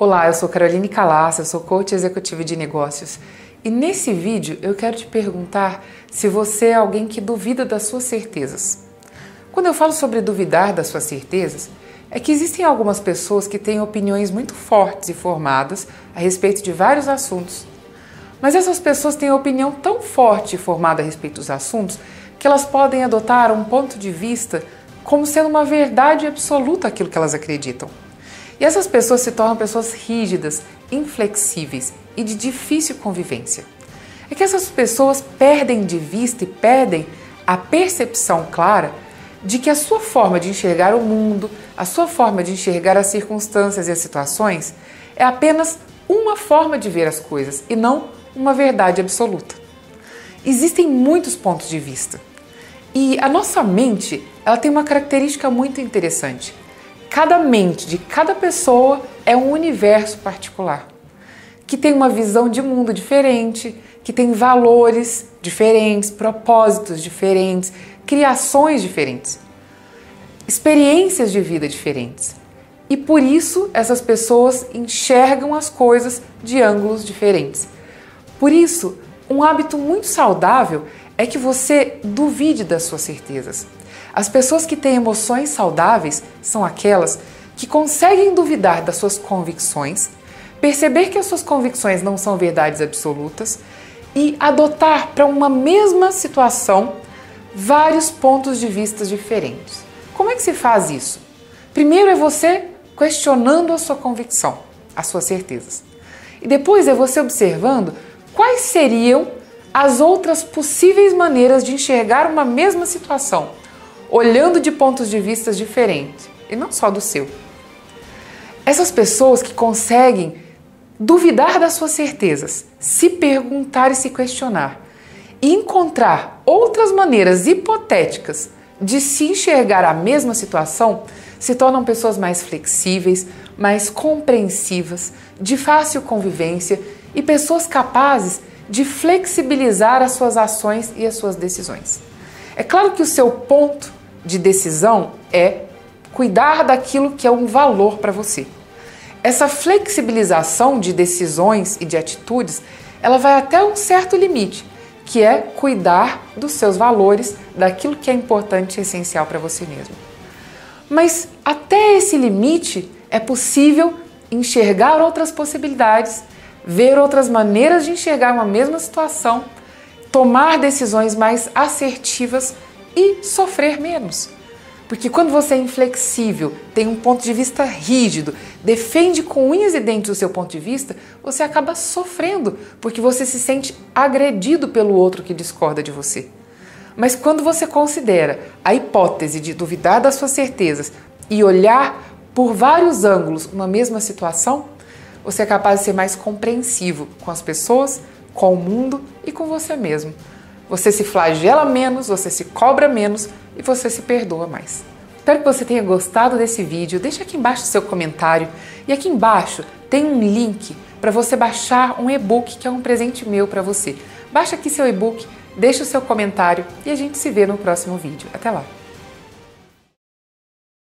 Olá, eu sou Caroline Calassa, sou coach executivo de negócios e nesse vídeo eu quero te perguntar se você é alguém que duvida das suas certezas. Quando eu falo sobre duvidar das suas certezas, é que existem algumas pessoas que têm opiniões muito fortes e formadas a respeito de vários assuntos. Mas essas pessoas têm opinião tão forte e formada a respeito dos assuntos que elas podem adotar um ponto de vista como sendo uma verdade absoluta aquilo que elas acreditam. E essas pessoas se tornam pessoas rígidas, inflexíveis e de difícil convivência. É que essas pessoas perdem de vista e perdem a percepção clara de que a sua forma de enxergar o mundo, a sua forma de enxergar as circunstâncias e as situações é apenas uma forma de ver as coisas e não uma verdade absoluta. Existem muitos pontos de vista. E a nossa mente, ela tem uma característica muito interessante. Cada mente de cada pessoa é um universo particular, que tem uma visão de mundo diferente, que tem valores diferentes, propósitos diferentes, criações diferentes, experiências de vida diferentes. E por isso essas pessoas enxergam as coisas de ângulos diferentes. Por isso, um hábito muito saudável é que você duvide das suas certezas. As pessoas que têm emoções saudáveis são aquelas que conseguem duvidar das suas convicções, perceber que as suas convicções não são verdades absolutas e adotar para uma mesma situação vários pontos de vista diferentes. Como é que se faz isso? Primeiro é você questionando a sua convicção, as suas certezas. E depois é você observando quais seriam as outras possíveis maneiras de enxergar uma mesma situação olhando de pontos de vista diferentes e não só do seu. Essas pessoas que conseguem duvidar das suas certezas, se perguntar e se questionar e encontrar outras maneiras hipotéticas de se enxergar a mesma situação, se tornam pessoas mais flexíveis, mais compreensivas, de fácil convivência e pessoas capazes de flexibilizar as suas ações e as suas decisões. É claro que o seu ponto de decisão é cuidar daquilo que é um valor para você. Essa flexibilização de decisões e de atitudes, ela vai até um certo limite, que é cuidar dos seus valores, daquilo que é importante e essencial para você mesmo. Mas até esse limite é possível enxergar outras possibilidades, ver outras maneiras de enxergar uma mesma situação, tomar decisões mais assertivas e sofrer menos. Porque quando você é inflexível, tem um ponto de vista rígido, defende com unhas e dentes o seu ponto de vista, você acaba sofrendo, porque você se sente agredido pelo outro que discorda de você. Mas quando você considera a hipótese de duvidar das suas certezas e olhar por vários ângulos uma mesma situação, você é capaz de ser mais compreensivo com as pessoas, com o mundo e com você mesmo. Você se flagela menos, você se cobra menos e você se perdoa mais. Espero que você tenha gostado desse vídeo. Deixa aqui embaixo seu comentário e aqui embaixo tem um link para você baixar um e-book que é um presente meu para você. Baixa aqui seu e-book, deixa o seu comentário e a gente se vê no próximo vídeo. Até lá!